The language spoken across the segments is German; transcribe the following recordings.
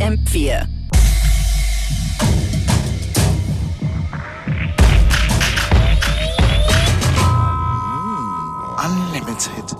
FM4. Unlimited.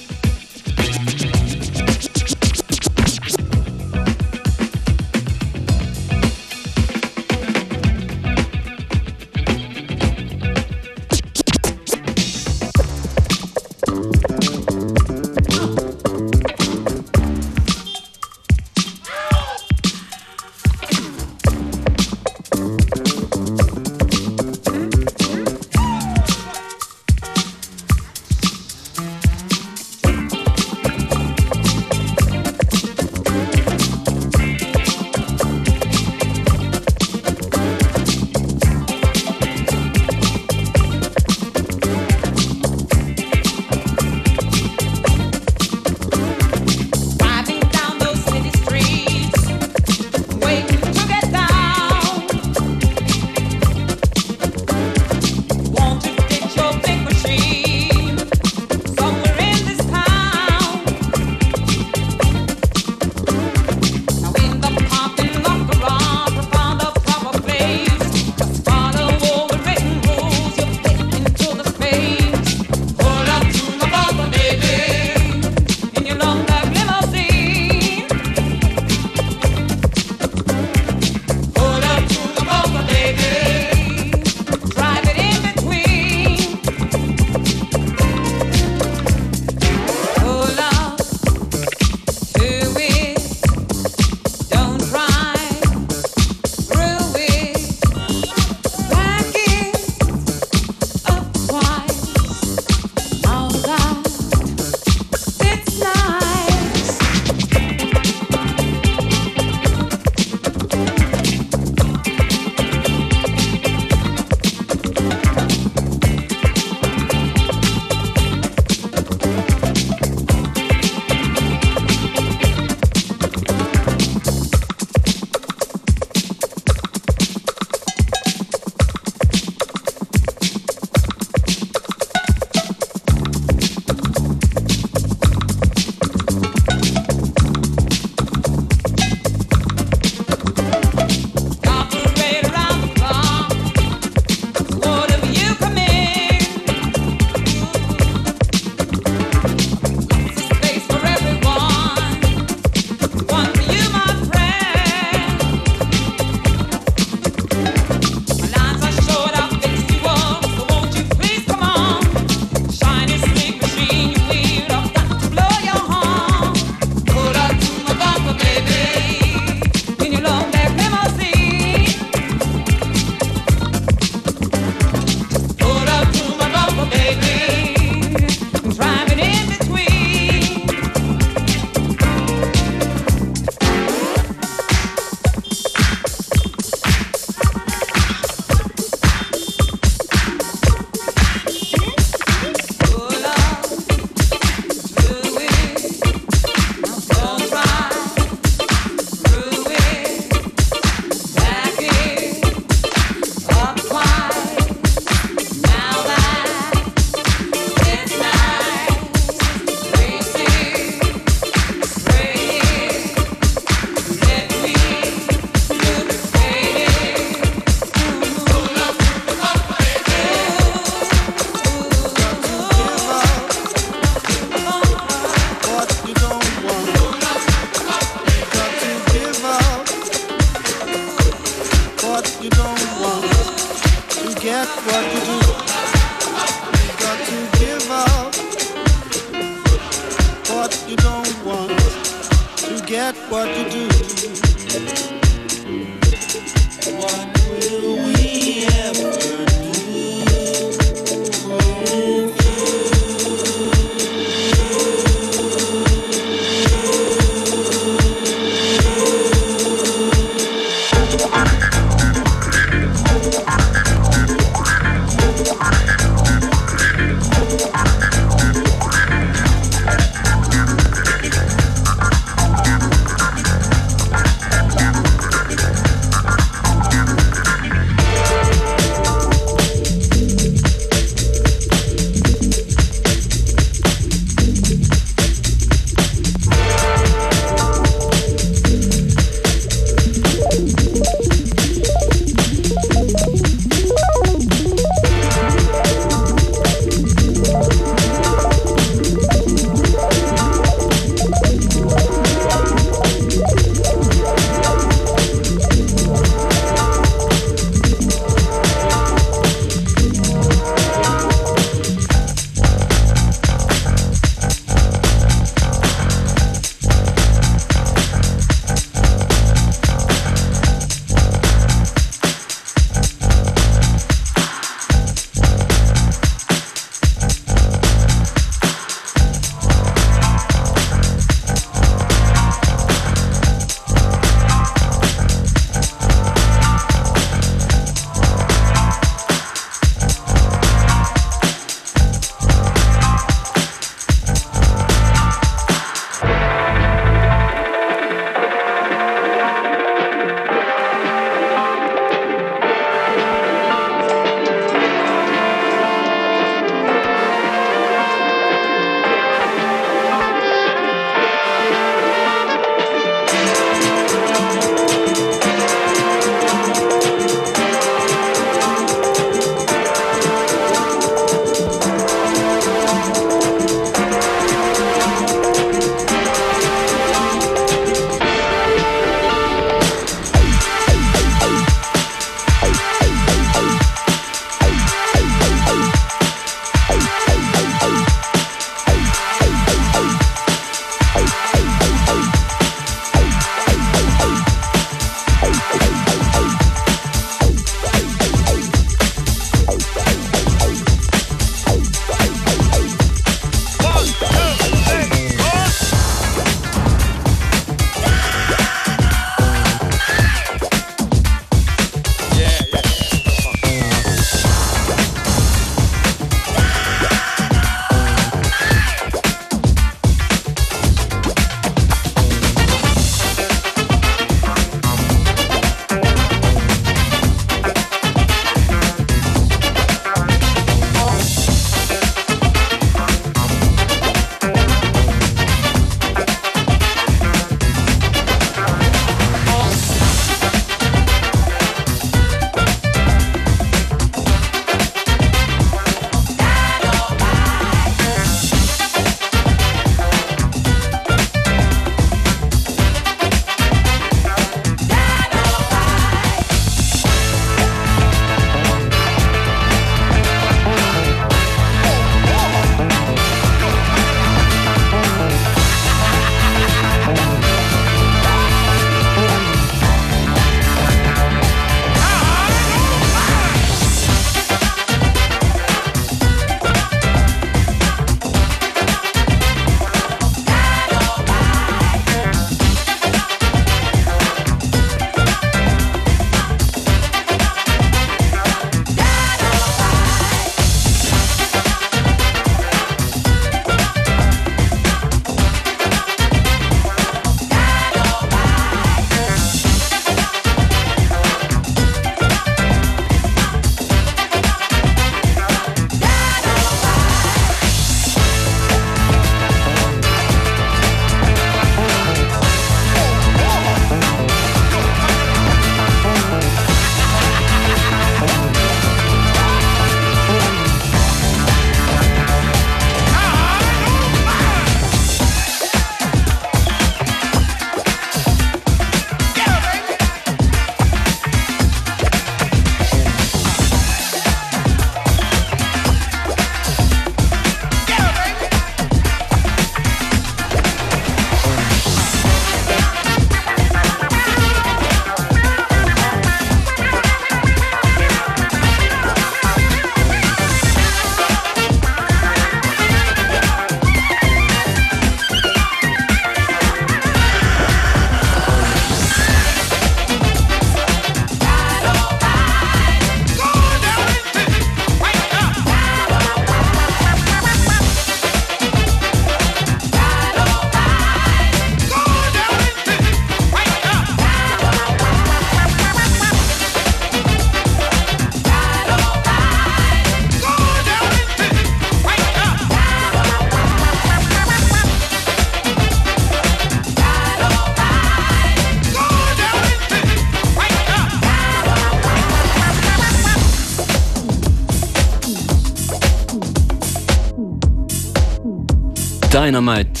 Dynamite,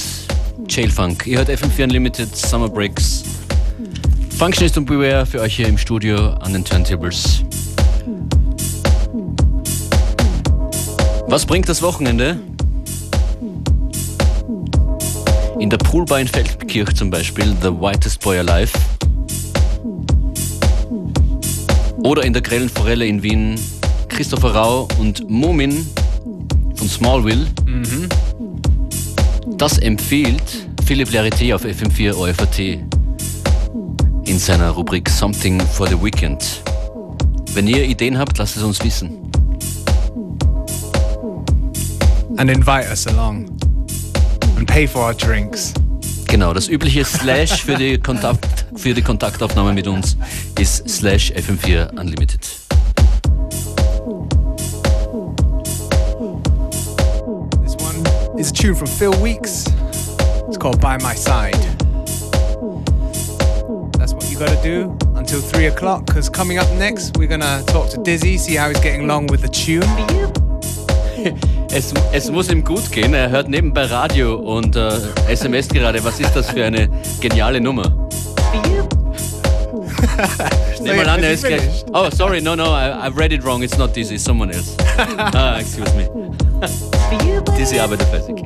Jailfunk. Ihr hört FM4 Unlimited, Summer Breaks. Functionist und Beware für euch hier im Studio an den Turntables. Was bringt das Wochenende? In der Poolbar in Feldkirch zum Beispiel, The Whitest Boy Alive. Oder in der Grellen Forelle in Wien, Christopher Rau und Mumin von Smallville. Mhm. Das empfiehlt Philipp Larité auf FM4 OFAT in seiner Rubrik Something for the Weekend. Wenn ihr Ideen habt, lasst es uns wissen. And invite us along. And pay for our drinks. Genau, das übliche Slash für die, Kontakt, für die Kontaktaufnahme mit uns ist Slash FM4 Unlimited. Is a tune from Phil Weeks. It's called By My Side. That's what you gotta do until 3 o'clock, because coming up next, we're gonna talk to Dizzy, see how he's getting along with the tune. Es, es muss ihm gut gehen. Er hört nebenbei Radio und äh, SMS gerade. Was ist das für eine geniale Nummer? ich nehme mal an, er ist gleich. Oh, sorry, no, no, I, I've read it wrong. It's not Dizzy, someone else. ah, excuse me. Dizzy arbeitet fleißig.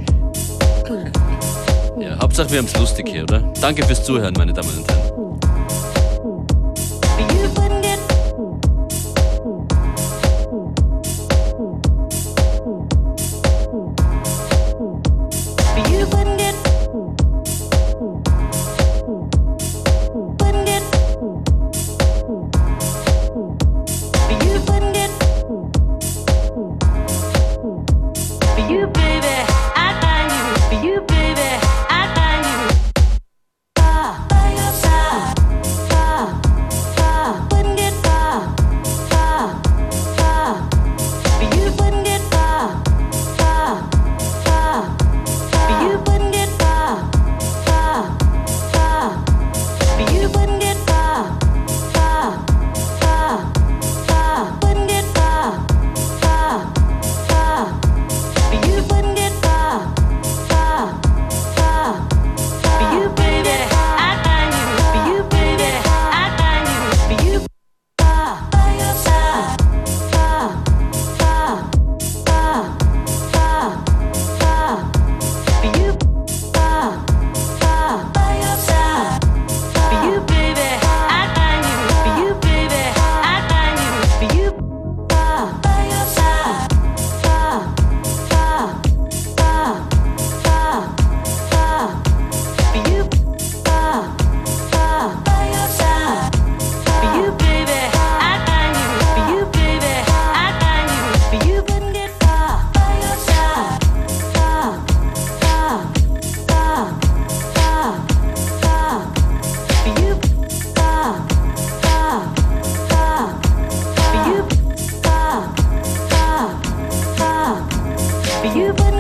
Ja, Hauptsache wir haben es lustig hier, oder? Danke fürs Zuhören, meine Damen und Herren. You've been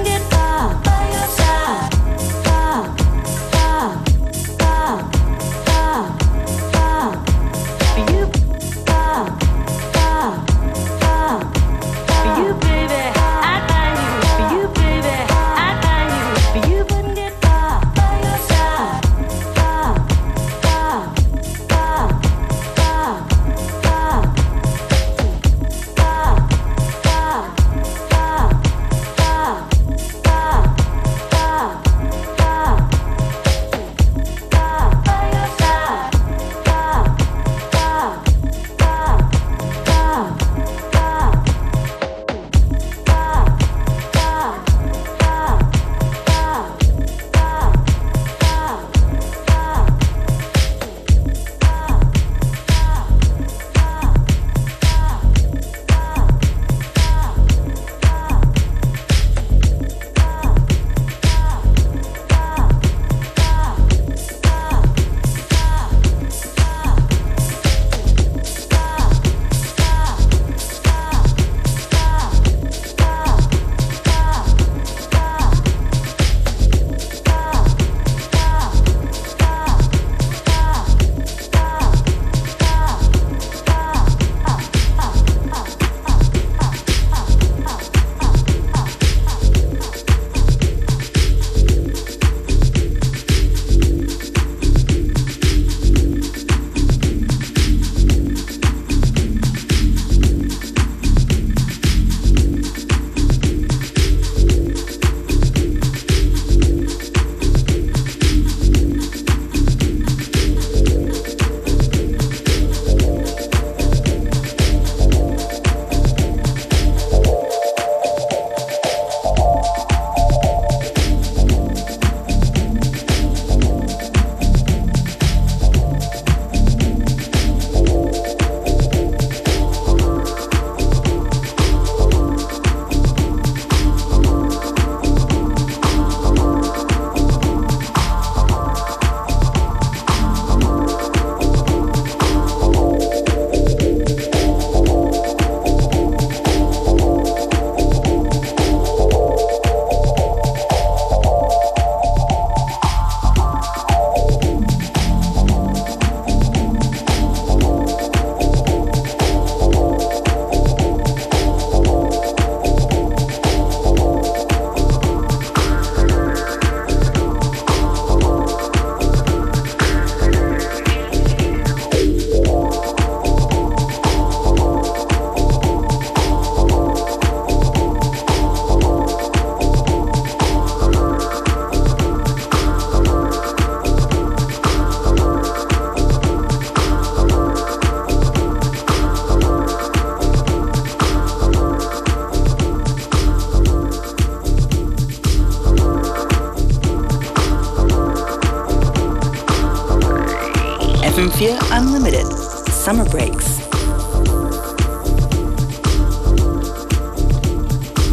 Breaks.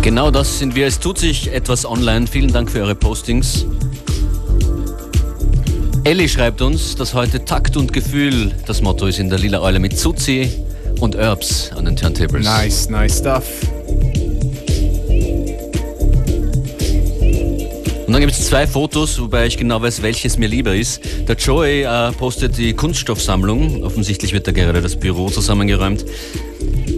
Genau das sind wir. Es tut sich etwas online. Vielen Dank für eure Postings. Ellie schreibt uns, dass heute Takt und Gefühl das Motto ist in der Lila Eule mit Zuzi und Herbs an den Turntables. Nice, nice stuff. Dann gibt es zwei Fotos, wobei ich genau weiß, welches mir lieber ist. Der Joey äh, postet die Kunststoffsammlung. Offensichtlich wird da gerade das Büro zusammengeräumt.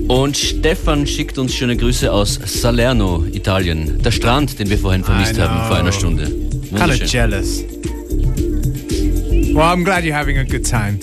Und Stefan schickt uns schöne Grüße aus Salerno, Italien. Der Strand, den wir vorhin vermisst haben, vor einer Stunde. Kind of jealous. Well, I'm glad you're having a good time.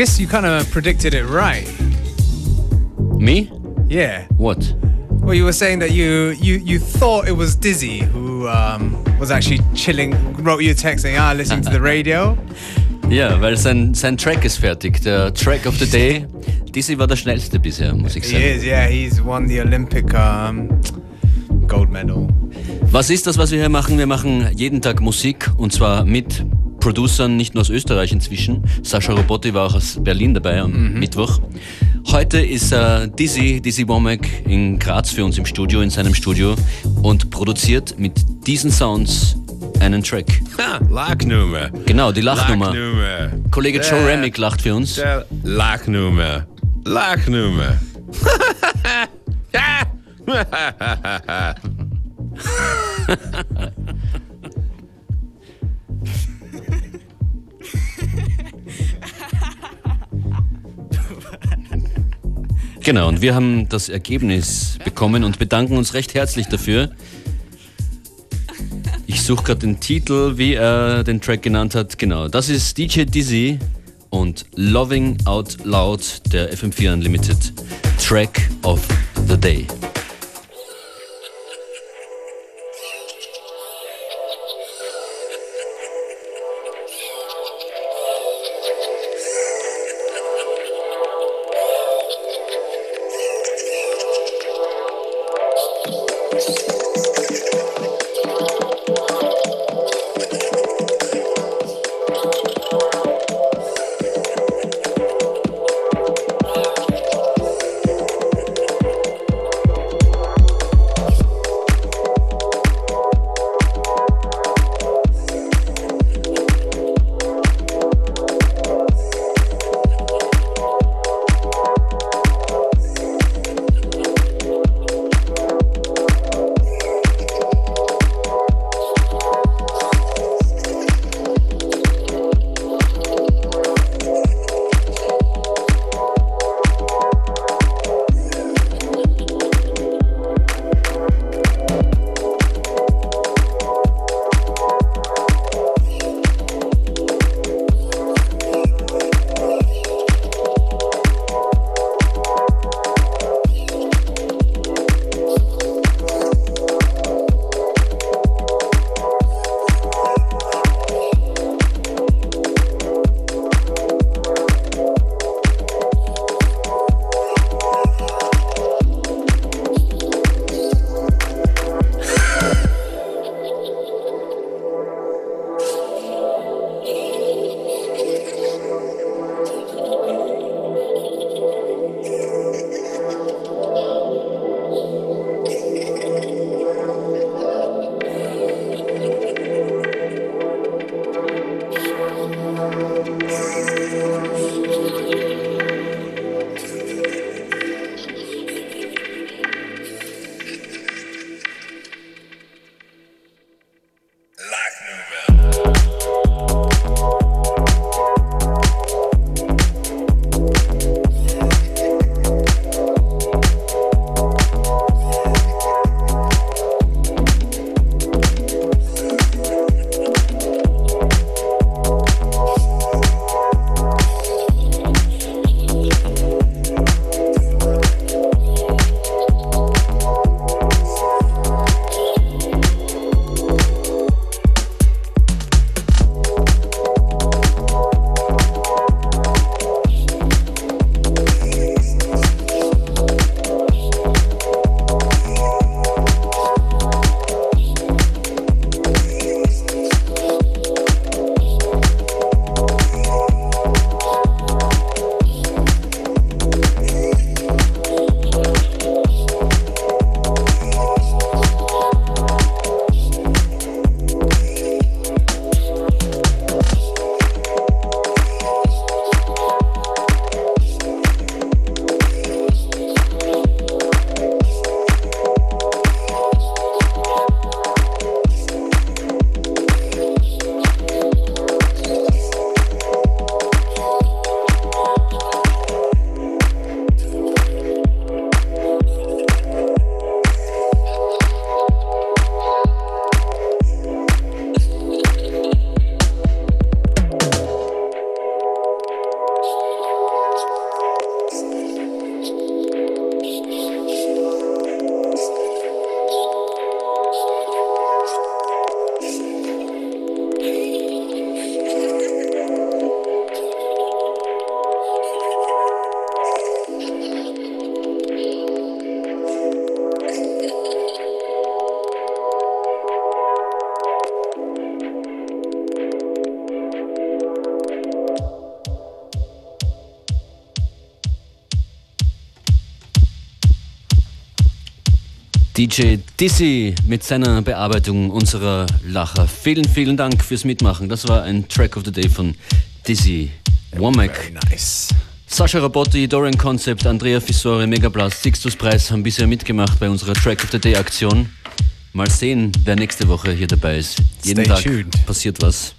Guess you kind of predicted it right. Me? Yeah. What? Well, you were saying that you you you thought it was Dizzy who um, was actually chilling, wrote you a text saying, "Ah, listening to the radio." Ja, weil sein, sein Track ist fertig. Der Track of the Day. Dizzy war der schnellste bisher, muss ich He sagen. is, yeah. He's won the Olympic um, gold medal. Was ist das, was wir hier machen? Wir machen jeden Tag Musik und zwar mit Producern, nicht nur aus Österreich inzwischen. Sascha Robotti war auch aus Berlin dabei am Mittwoch. Heute ist äh, Dizzy, Dizzy Womack in Graz für uns im Studio, in seinem Studio und produziert mit diesen Sounds einen Track. Ha, Lachnummer. Genau, die Lachnummer. Lachnummer. Kollege Joe Der- Remick lacht für uns. Der Lachnummer. Lachnummer. Genau, und wir haben das Ergebnis bekommen und bedanken uns recht herzlich dafür. Ich suche gerade den Titel, wie er den Track genannt hat. Genau, das ist DJ Dizzy und Loving Out Loud, der FM4 Unlimited Track of the Day. DJ Dizzy mit seiner Bearbeitung unserer Lacher. Vielen, vielen Dank fürs Mitmachen. Das war ein Track of the Day von Dizzy Womack. Nice. Sascha Robotti, Dorian Concept, Andrea Fissore, Megablast, Sixtus Preis haben bisher mitgemacht bei unserer Track of the Day Aktion. Mal sehen, wer nächste Woche hier dabei ist. Jeden Stay Tag tuned. passiert was.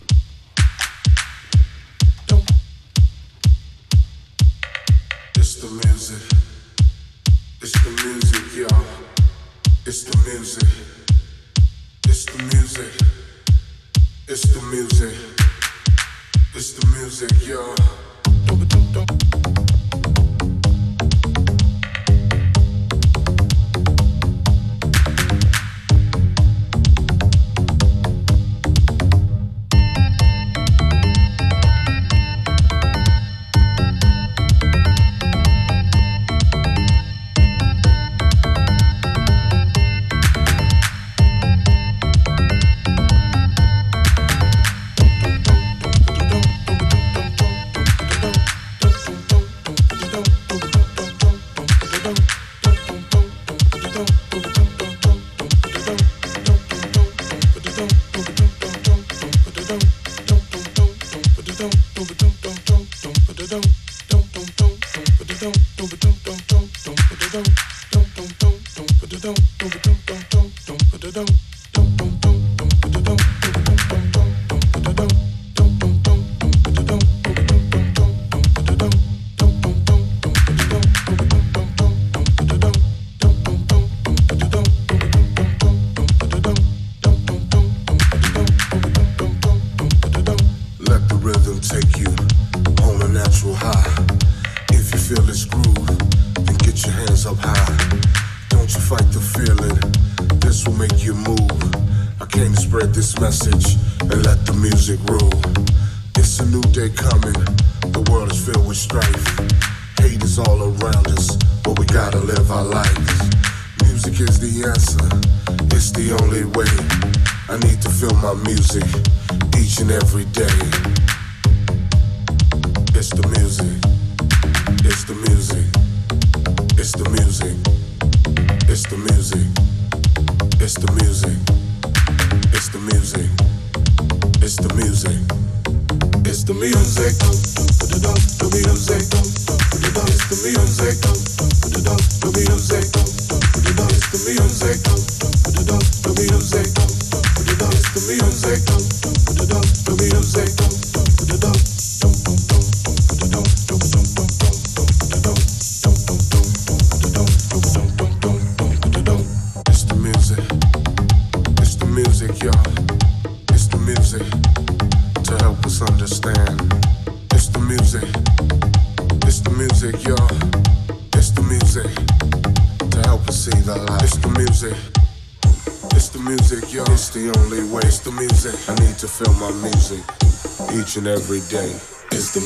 each and every day. It's the.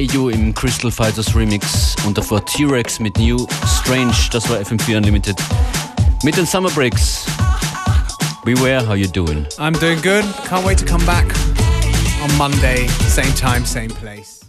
Hey You im Crystal Fighters Remix und davor T-Rex mit New Strange, das war FM4 Unlimited. Mit den Summer Breaks. Beware how you doing. I'm doing good. Can't wait to come back on Monday, same time, same place.